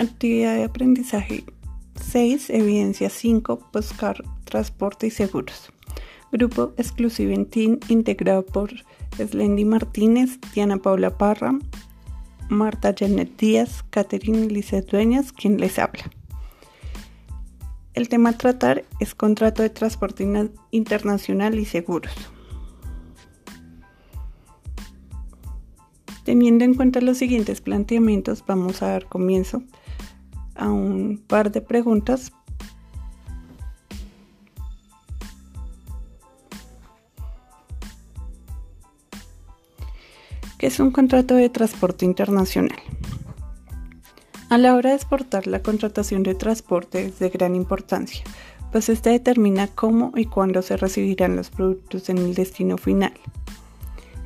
Actividad de aprendizaje 6, evidencia 5, buscar transporte y seguros. Grupo exclusivo en Team integrado por Slendy Martínez, Diana Paula Parra, Marta Janet Díaz, Catherine Lizeth Dueñas, quien les habla. El tema a tratar es contrato de transporte internacional y seguros. Teniendo en cuenta los siguientes planteamientos, vamos a dar comienzo a un par de preguntas ¿Qué es un contrato de transporte internacional? A la hora de exportar, la contratación de transporte es de gran importancia, pues este determina cómo y cuándo se recibirán los productos en el destino final.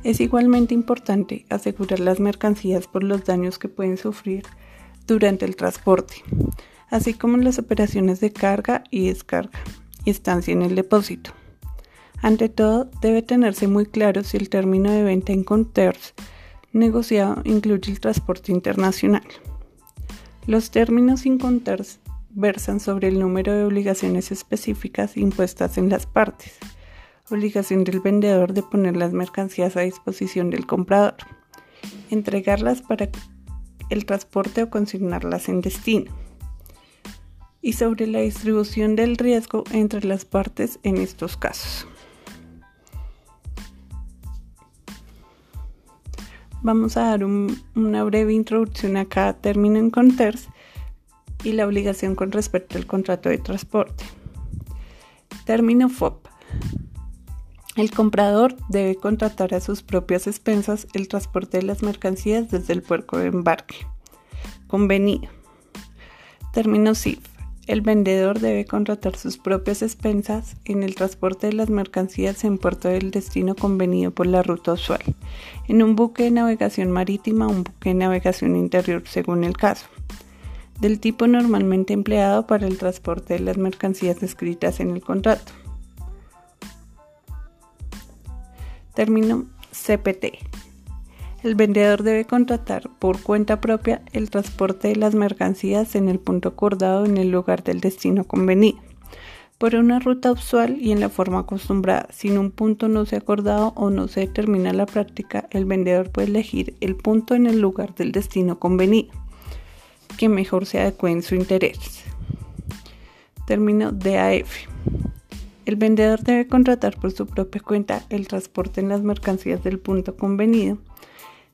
Es igualmente importante asegurar las mercancías por los daños que pueden sufrir durante el transporte, así como las operaciones de carga y descarga y estancia en el depósito. Ante todo, debe tenerse muy claro si el término de venta en Conters negociado incluye el transporte internacional. Los términos Inconters versan sobre el número de obligaciones específicas impuestas en las partes. Obligación del vendedor de poner las mercancías a disposición del comprador, entregarlas para el transporte o consignarlas en destino, y sobre la distribución del riesgo entre las partes en estos casos. Vamos a dar una breve introducción a cada término en Conters y la obligación con respecto al contrato de transporte. Término FOP. El comprador debe contratar a sus propias expensas el transporte de las mercancías desde el puerto de embarque. Convenido. Término SIF. El vendedor debe contratar sus propias expensas en el transporte de las mercancías en puerto del destino convenido por la ruta usual, en un buque de navegación marítima o un buque de navegación interior según el caso, del tipo normalmente empleado para el transporte de las mercancías descritas en el contrato. Término CPT. El vendedor debe contratar por cuenta propia el transporte de las mercancías en el punto acordado en el lugar del destino convenido, por una ruta usual y en la forma acostumbrada. Si un punto no se ha acordado o no se determina la práctica, el vendedor puede elegir el punto en el lugar del destino convenido, que mejor se adecue en su interés. Término DAF. El vendedor debe contratar por su propia cuenta el transporte en las mercancías del punto convenido,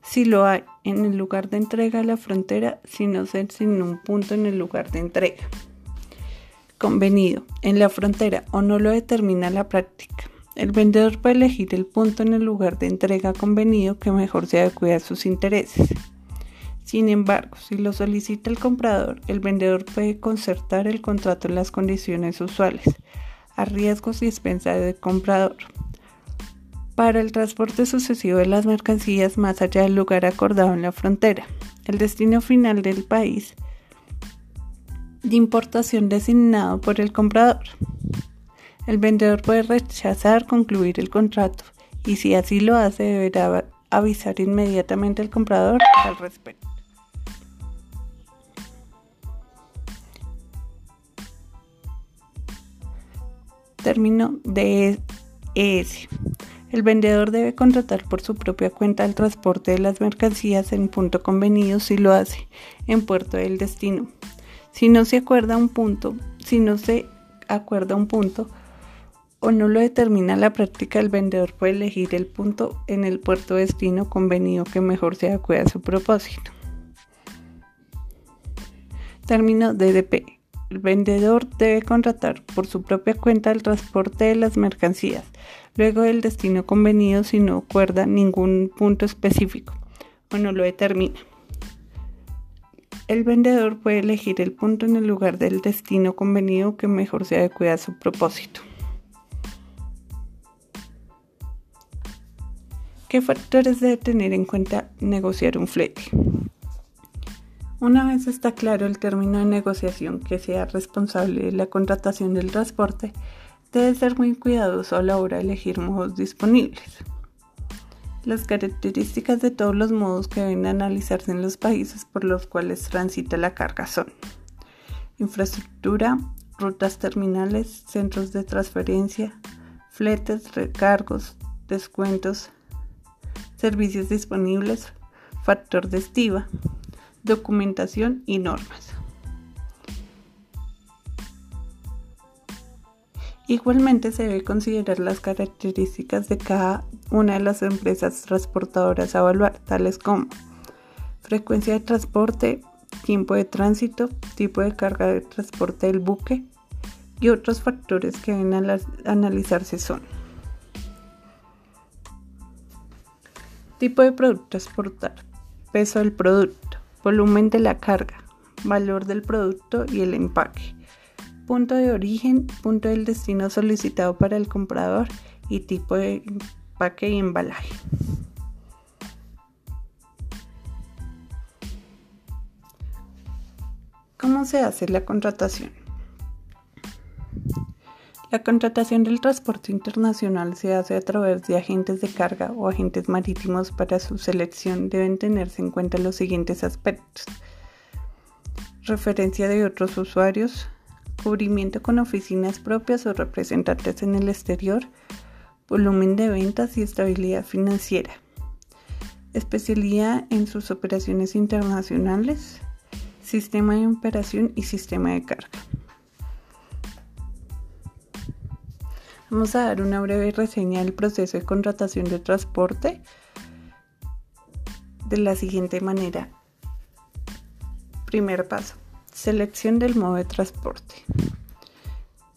si lo hay en el lugar de entrega a la frontera, sin ser sin un punto en el lugar de entrega. Convenido en la frontera o no lo determina la práctica. El vendedor puede elegir el punto en el lugar de entrega convenido que mejor se adecue a sus intereses. Sin embargo, si lo solicita el comprador, el vendedor puede concertar el contrato en las condiciones usuales a riesgos y expensas del comprador. Para el transporte sucesivo de las mercancías más allá del lugar acordado en la frontera, el destino final del país de importación designado por el comprador. El vendedor puede rechazar concluir el contrato y si así lo hace deberá avisar inmediatamente al comprador al respecto. Término de ES. El vendedor debe contratar por su propia cuenta el transporte de las mercancías en punto convenido si lo hace en puerto del destino. Si no se acuerda un punto, si no se acuerda un punto o no lo determina la práctica, el vendedor puede elegir el punto en el puerto destino convenido que mejor se adecue a su propósito. Término DDP. El vendedor debe contratar por su propia cuenta el transporte de las mercancías, luego del destino convenido si no acuerda ningún punto específico o no lo determina. El vendedor puede elegir el punto en el lugar del destino convenido que mejor se adecue a su propósito. ¿Qué factores debe tener en cuenta negociar un flete? Una vez está claro el término de negociación que sea responsable de la contratación del transporte, debe ser muy cuidadoso a la hora de elegir modos disponibles. Las características de todos los modos que deben analizarse en los países por los cuales transita la carga son infraestructura, rutas terminales, centros de transferencia, fletes, recargos, descuentos, servicios disponibles, factor de estiva, documentación y normas. Igualmente se debe considerar las características de cada una de las empresas transportadoras a evaluar, tales como frecuencia de transporte, tiempo de tránsito, tipo de carga de transporte del buque y otros factores que deben analizarse son tipo de producto transportar, peso del producto, volumen de la carga, valor del producto y el empaque punto de origen, punto del destino solicitado para el comprador y tipo de empaque y embalaje. ¿Cómo se hace la contratación? La contratación del transporte internacional se hace a través de agentes de carga o agentes marítimos. Para su selección deben tenerse en cuenta los siguientes aspectos. Referencia de otros usuarios, cubrimiento con oficinas propias o representantes en el exterior, volumen de ventas y estabilidad financiera, especialidad en sus operaciones internacionales, sistema de operación y sistema de carga. Vamos a dar una breve reseña del proceso de contratación de transporte de la siguiente manera. Primer paso Selección del modo de transporte.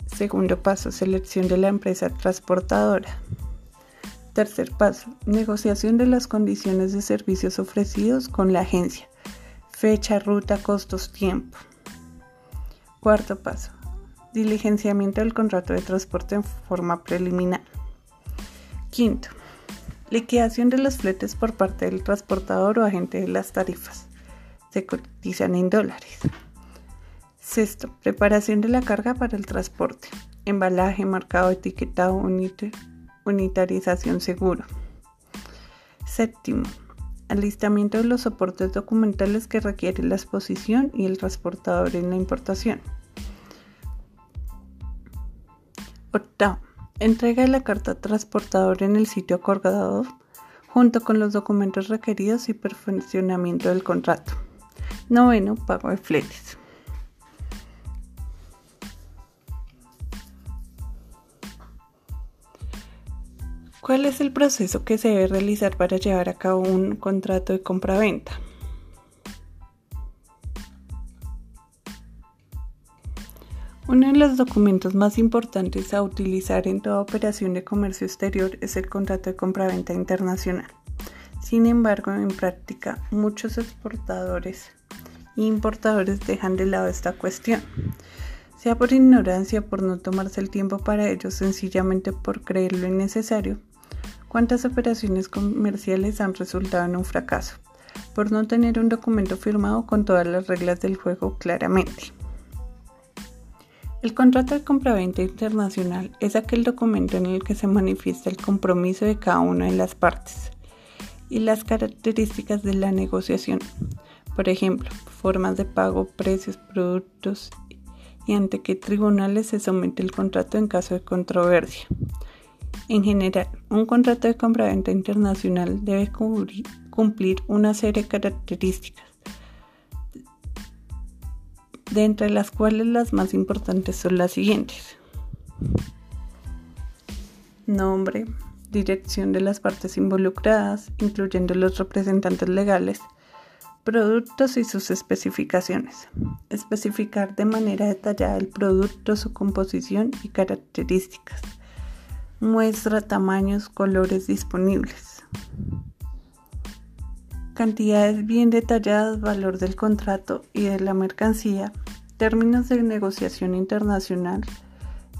Segundo paso, selección de la empresa transportadora. Tercer paso, negociación de las condiciones de servicios ofrecidos con la agencia. Fecha, ruta, costos, tiempo. Cuarto paso, diligenciamiento del contrato de transporte en forma preliminar. Quinto, liquidación de los fletes por parte del transportador o agente de las tarifas. Se cotizan en dólares. Sexto, preparación de la carga para el transporte. Embalaje, marcado, etiquetado, unitarización seguro. Séptimo, alistamiento de los soportes documentales que requiere la exposición y el transportador en la importación. Entrega de la carta transportador en el sitio acordado junto con los documentos requeridos y perfeccionamiento del contrato. Noveno, pago de fletes. ¿Cuál es el proceso que se debe realizar para llevar a cabo un contrato de compra-venta? Uno de los documentos más importantes a utilizar en toda operación de comercio exterior es el contrato de compra-venta internacional. Sin embargo, en práctica, muchos exportadores e importadores dejan de lado esta cuestión, sea por ignorancia, por no tomarse el tiempo para ello, sencillamente por creerlo innecesario ¿Cuántas operaciones comerciales han resultado en un fracaso? Por no tener un documento firmado con todas las reglas del juego claramente. El contrato de compraventa internacional es aquel documento en el que se manifiesta el compromiso de cada una de las partes y las características de la negociación. Por ejemplo, formas de pago, precios, productos y ante qué tribunales se somete el contrato en caso de controversia. En general, un contrato de compra-venta internacional debe cumplir una serie de características, de entre las cuales las más importantes son las siguientes. Nombre, dirección de las partes involucradas, incluyendo los representantes legales, productos y sus especificaciones. Especificar de manera detallada el producto, su composición y características Muestra tamaños, colores disponibles. Cantidades bien detalladas, valor del contrato y de la mercancía, términos de negociación internacional,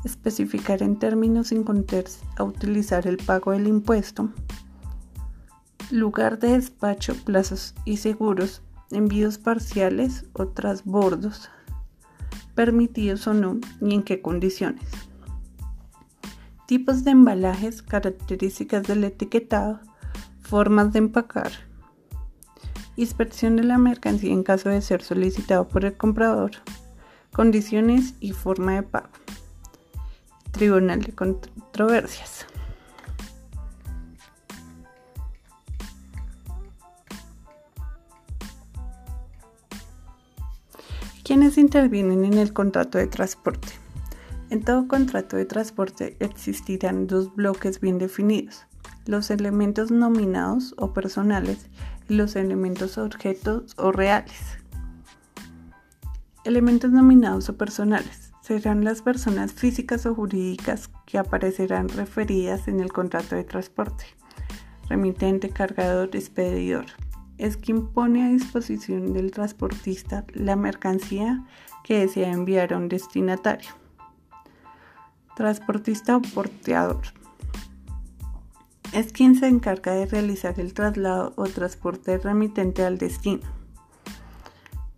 especificar en términos sin context a utilizar el pago del impuesto, lugar de despacho, plazos y seguros, envíos parciales o trasbordos, permitidos o no y en qué condiciones tipos de embalajes, características del etiquetado, Formas de empacar. Inspección de la mercancía en caso de ser solicitado por el comprador. Condiciones y forma de pago. Tribunal de Controversias. ¿Quiénes intervienen en el contrato de transporte? En todo contrato de transporte existirán dos bloques bien definidos los elementos nominados o personales los elementos objetos o reales. Elementos nominados o personales serán las personas físicas o jurídicas que aparecerán referidas en el contrato de transporte. Remitente, cargador, expedidor. Es quien pone a disposición del transportista la mercancía que desea enviar a un destinatario. Transportista o porteador es quien se encarga de realizar el traslado o transporte remitente al destino.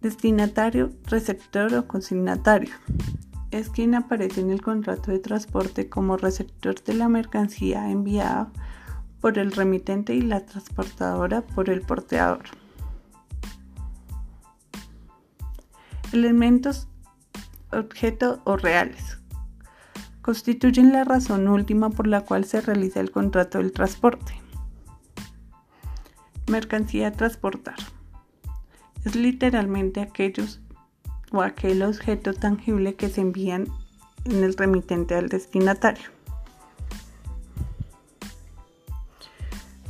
Destinatario, receptor o consignatario. Es quien aparece en el contrato de transporte como receptor de la mercancía enviada por el remitente y la transportadora por el porteador. Elementos objeto o reales constituyen la razón última por la cual se realiza el contrato del transporte. Mercancía a transportar. Es literalmente aquellos o aquel objeto tangible que se envían en el remitente al destinatario.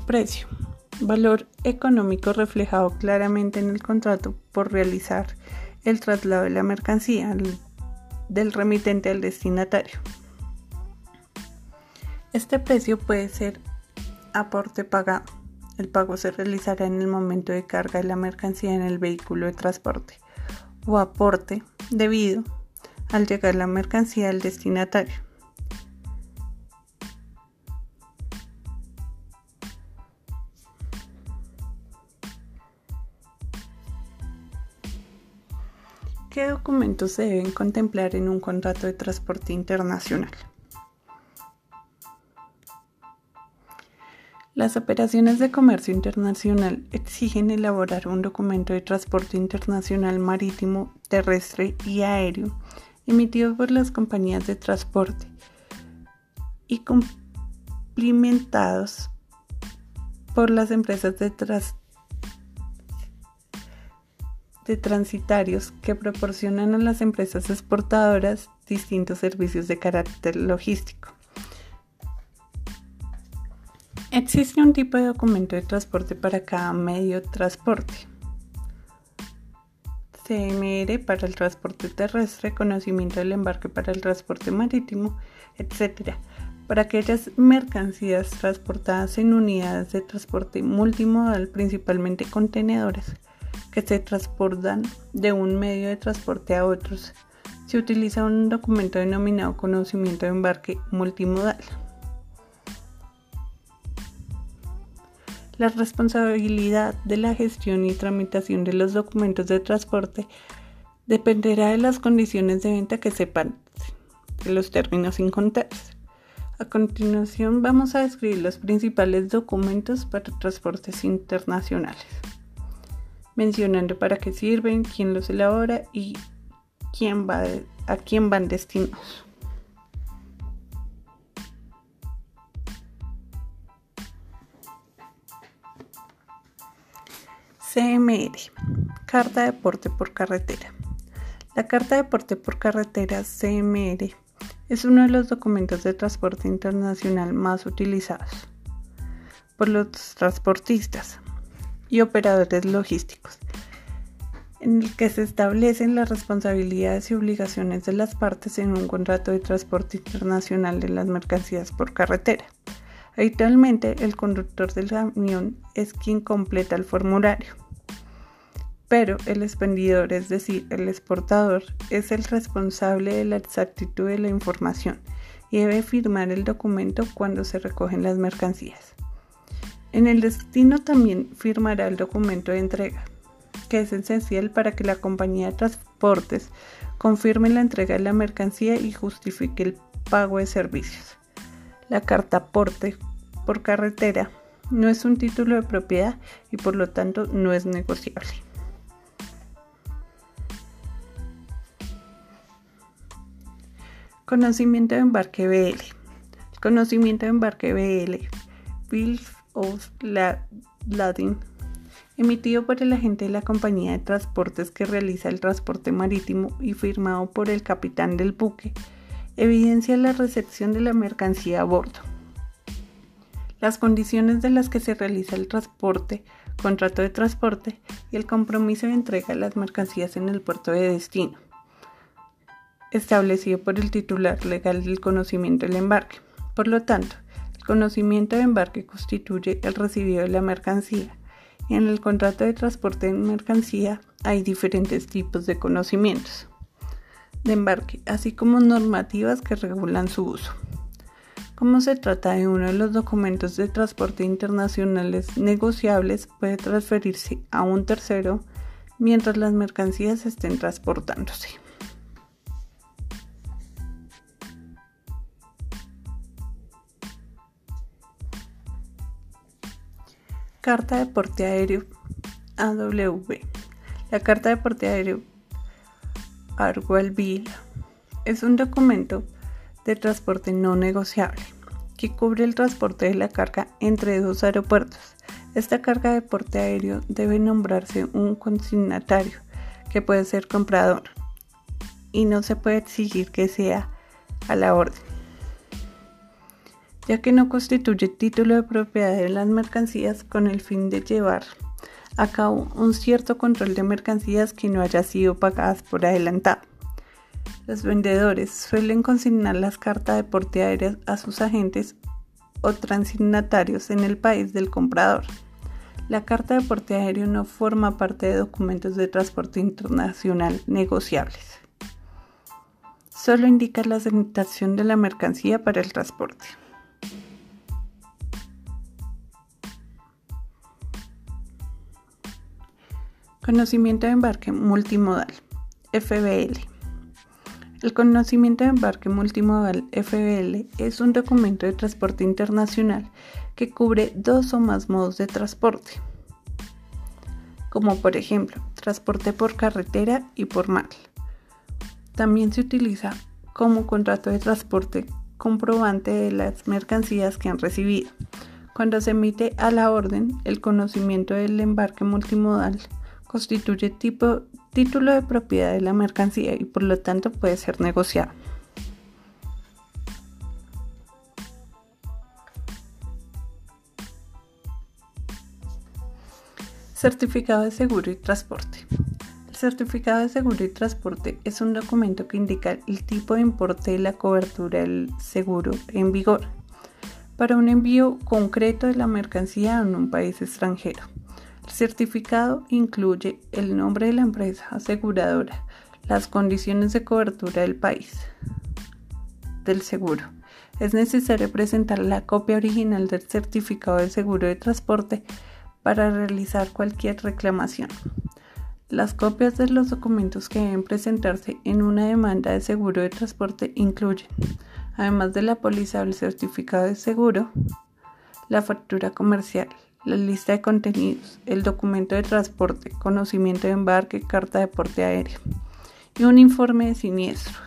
Precio. Valor económico reflejado claramente en el contrato por realizar el traslado de la mercancía del remitente al destinatario. Este precio puede ser aporte pagado. El pago se realizará en el momento de carga de la mercancía en el vehículo de transporte o aporte debido al llegar la mercancía al destinatario. ¿Qué documentos se deben contemplar en un contrato de transporte internacional? Las operaciones de comercio internacional exigen elaborar un documento de transporte internacional marítimo, terrestre y aéreo emitido por las compañías de transporte y cumplimentados por las empresas de, de transitarios que proporcionan a las empresas exportadoras distintos servicios de carácter logístico. Existe un tipo de documento de transporte para cada medio de transporte. CMR para el transporte terrestre, conocimiento del embarque para el transporte marítimo, etc. Para aquellas mercancías transportadas en unidades de transporte multimodal, principalmente contenedores, que se transportan de un medio de transporte a otros, se utiliza un documento denominado conocimiento de embarque multimodal. La responsabilidad de la gestión y tramitación de los documentos de transporte dependerá de las condiciones de venta que sepan de los términos sin contarse. A continuación vamos a describir los principales documentos para transportes internacionales, mencionando para qué sirven, quién los elabora y a quién van destinados. CMR, Carta de Porte por Carretera. La Carta de Porte por Carretera CMR es uno de los documentos de transporte internacional más utilizados por los transportistas y operadores logísticos, en el que se establecen las responsabilidades y obligaciones de las partes en un contrato de transporte internacional de las mercancías por carretera. Habitualmente, el conductor del camión es quien completa el formulario pero el expendidor, es decir, el exportador, es el responsable de la exactitud de la información y debe firmar el documento cuando se recogen las mercancías. En el destino también firmará el documento de entrega, que es esencial para que la compañía de transportes confirme la entrega de la mercancía y justifique el pago de servicios. La carta aporte por carretera No es un título de propiedad y por lo tanto no es negociable. Conocimiento de embarque BL. Conocimiento de embarque BL, Bill of Lading, emitido por el agente de la compañía de transportes que realiza el transporte marítimo y firmado por el capitán del buque, evidencia la recepción de la mercancía a bordo. Las condiciones de las que se realiza el transporte, contrato de transporte y el compromiso de entrega de las mercancías en el puerto de destino establecido por el titular legal del conocimiento del embarque. Por lo tanto, el conocimiento de embarque constituye el recibido de la mercancía en el contrato de transporte de mercancía hay diferentes tipos de conocimientos de embarque, así como normativas que regulan su uso. Como se trata de uno de los documentos de transporte internacionales negociables, puede transferirse a un tercero mientras las mercancías estén transportándose. Carta de porte aéreo AWB. La carta de porte aéreo Bill es un documento de transporte no negociable que cubre el transporte de la carga entre dos aeropuertos. Esta carga de porte aéreo debe nombrarse un consignatario, que puede ser comprador, y no se puede exigir que sea a la orden ya que no constituye título de propiedad de las mercancías con el fin de llevar a cabo un cierto control de mercancías que no haya sido pagadas por adelantado. Los vendedores suelen consignar las cartas de porte aéreas a sus agentes o transignatarios en el país del comprador. La carta de porte aéreo no forma parte de documentos de transporte internacional negociables. Solo indica la aceptación de la mercancía para el transporte. Conocimiento de embarque multimodal, FBL. El conocimiento de embarque multimodal FBL es un documento de transporte internacional que cubre dos o más modos de transporte, como por ejemplo transporte por carretera y por mar. También se utiliza como contrato de transporte comprobante de las mercancías que han recibido. Cuando se emite a la orden, el conocimiento del embarque multimodal constituye tipo, título de propiedad de la mercancía y por lo tanto puede ser negociado. Certificado de seguro y transporte. El certificado de seguro y transporte es un documento que indica el tipo de importe de la cobertura del seguro en vigor para un envío concreto de la mercancía en un país extranjero. Certificado incluye el nombre de la empresa aseguradora, las condiciones de cobertura del país del seguro. Es necesario presentar la copia original del certificado de seguro de transporte para realizar cualquier reclamación. Las copias de los documentos que deben presentarse en una demanda de seguro de transporte incluyen, además de la póliza del certificado de seguro, la factura comercial, la lista de contenidos, el documento de transporte, conocimiento de embarque, carta de porte aéreo y un informe de siniestro,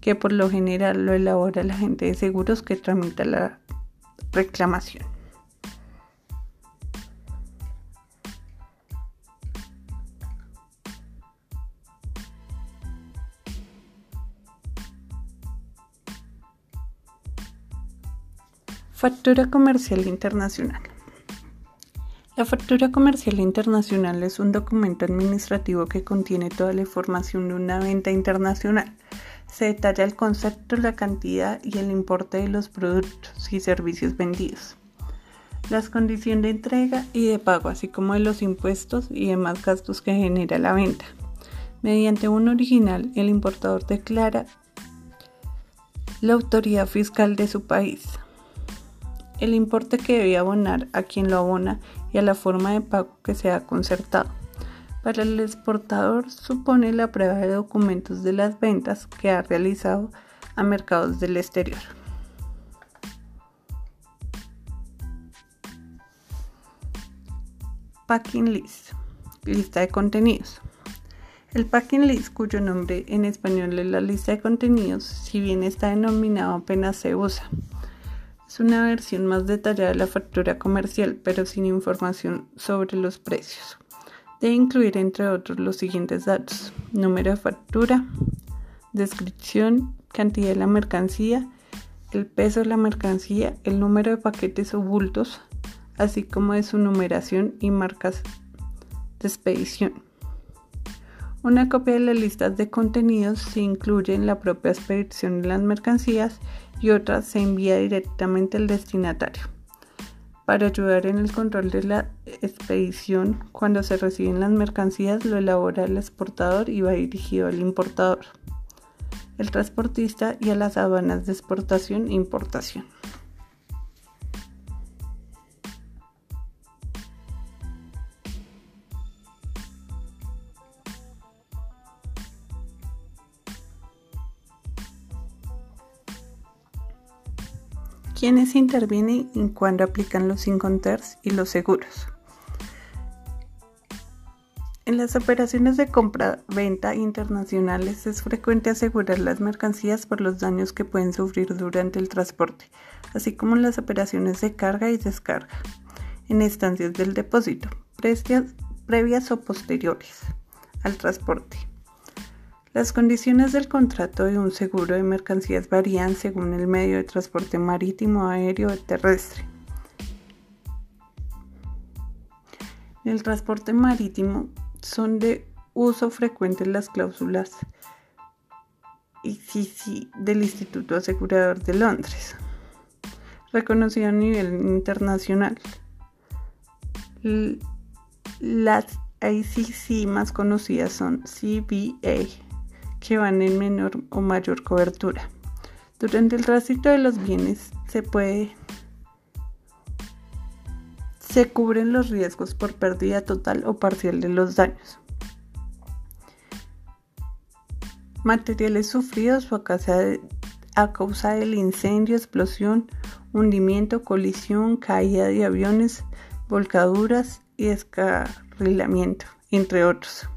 que por lo general lo elabora el agente de seguros que tramita la reclamación. Factura comercial internacional. La factura comercial internacional es un documento administrativo que contiene toda la información de una venta internacional. Se detalla el concepto, la cantidad y el importe de los productos y servicios vendidos, las condiciones de entrega y de pago, así como de los impuestos y demás gastos que genera la venta. Mediante un original, el importador declara la autoridad fiscal de su país, el importe que debe abonar a quien lo abona y a la forma de pago que se ha concertado. Para el exportador supone la prueba de documentos de las ventas que ha realizado a mercados del exterior. Packing List, lista de contenidos. El Packing List, cuyo nombre en español es la lista de contenidos, si bien está denominado apenas se usa. Es una versión más detallada de la factura comercial, pero sin información sobre los precios. Debe incluir, entre otros, los siguientes datos. Número de factura, descripción, cantidad de la mercancía, el peso de la mercancía, el número de paquetes o bultos, así como de su numeración y marcas de expedición. Una copia de las listas de contenidos se incluye en la propia expedición de las mercancías y otra se envía directamente al destinatario. Para ayudar en el control de la expedición, cuando se reciben las mercancías lo elabora el exportador y va dirigido al importador el transportista y a las aduanas de exportación e importación. ¿Quiénes intervienen y cuándo aplican los inconters y los seguros? En las operaciones de compra-venta internacionales es frecuente asegurar las mercancías por los daños que pueden sufrir durante el transporte, así como en las operaciones de carga y descarga, en estancias del depósito, previas o posteriores al transporte. Las condiciones del contrato de un seguro de mercancías varían según el medio de transporte marítimo, aéreo o terrestre. En el transporte marítimo son de uso frecuente las cláusulas ICC del Instituto Asegurador de Londres, reconocido a nivel internacional. Las ICC más conocidas son CBA, que van en menor o mayor cobertura. Durante el tránsito de los bienes se puede se cubren los riesgos por pérdida total o parcial de los daños. Materiales sufridos o a causa, del incendio, explosión, hundimiento, colisión, caída de aviones, volcaduras y descarrilamiento, entre otros.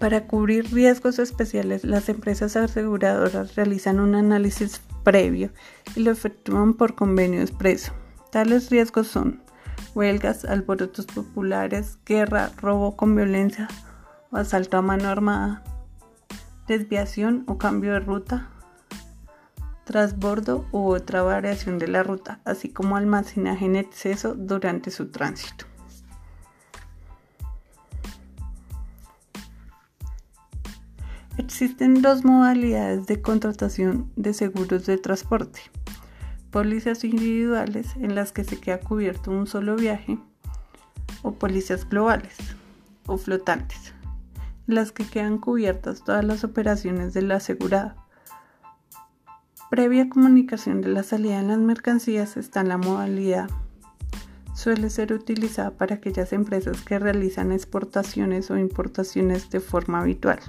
Para cubrir riesgos especiales, las empresas aseguradoras realizan un análisis previo y lo efectúan por convenio expreso. Tales riesgos son huelgas, alborotos populares, guerra, robo con violencia o asalto a mano armada, desviación o cambio de ruta, transbordo u otra variación de la ruta, así como almacenaje en exceso durante su tránsito. Existen dos modalidades de contratación de seguros de transporte pólizas individuales en las que se queda cubierto un solo viaje o pólizas globales o flotantes, en las que quedan cubiertas todas las operaciones del asegurado. Previa comunicación de la salida de las mercancías está en la modalidad. Suele ser utilizada para aquellas empresas que realizan exportaciones o importaciones de forma habitual.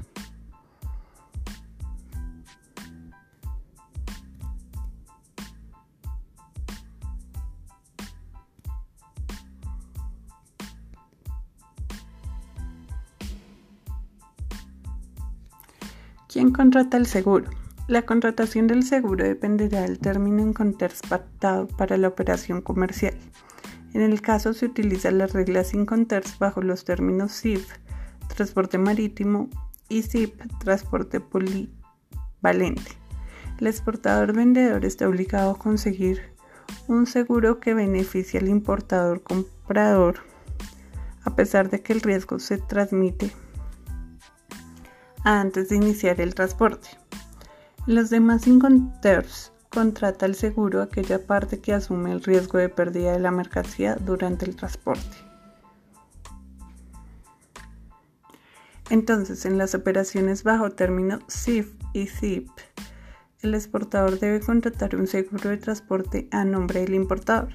¿Quién contrata el seguro? La contratación del seguro dependerá del término en pactado para la operación comercial. En el caso se utilizan las reglas Inconters bajo los términos SIF, transporte marítimo, y SIP, transporte polivalente. El exportador vendedor está obligado a conseguir un seguro que beneficie al importador comprador, a pesar de que el riesgo se transmite antes de iniciar el transporte. Los demás inconters contrata el seguro aquella parte que asume el riesgo de pérdida de la mercancía durante el transporte. Entonces, en las operaciones bajo término SIF y ZIP, el exportador debe contratar un seguro de transporte a nombre del importador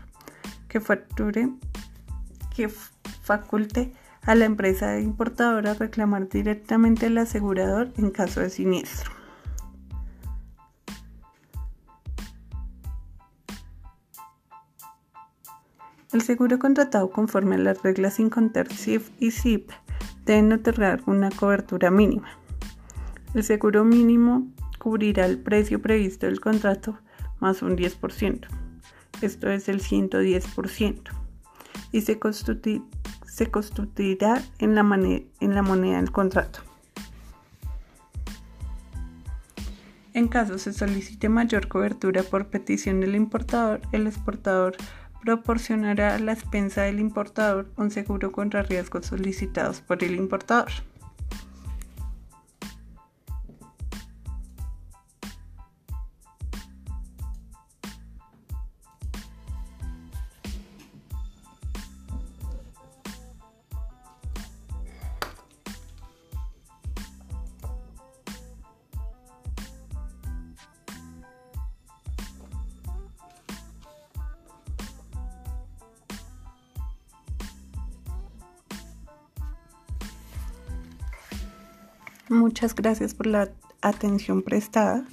que facture, que faculte a la empresa importadora reclamar directamente al asegurador en caso de siniestro. El seguro contratado conforme a las reglas sin contar SIF y SIP deben otorgar una cobertura mínima. El seguro mínimo cubrirá el precio previsto del contrato más un 10%. Esto es el 110%. Y se, constituirá en la, en la moneda del contrato. En caso se solicite mayor cobertura por petición del importador, el exportador proporcionará a la expensa del importador un seguro contra riesgos solicitados por el importador. Muchas gracias por la atención prestada.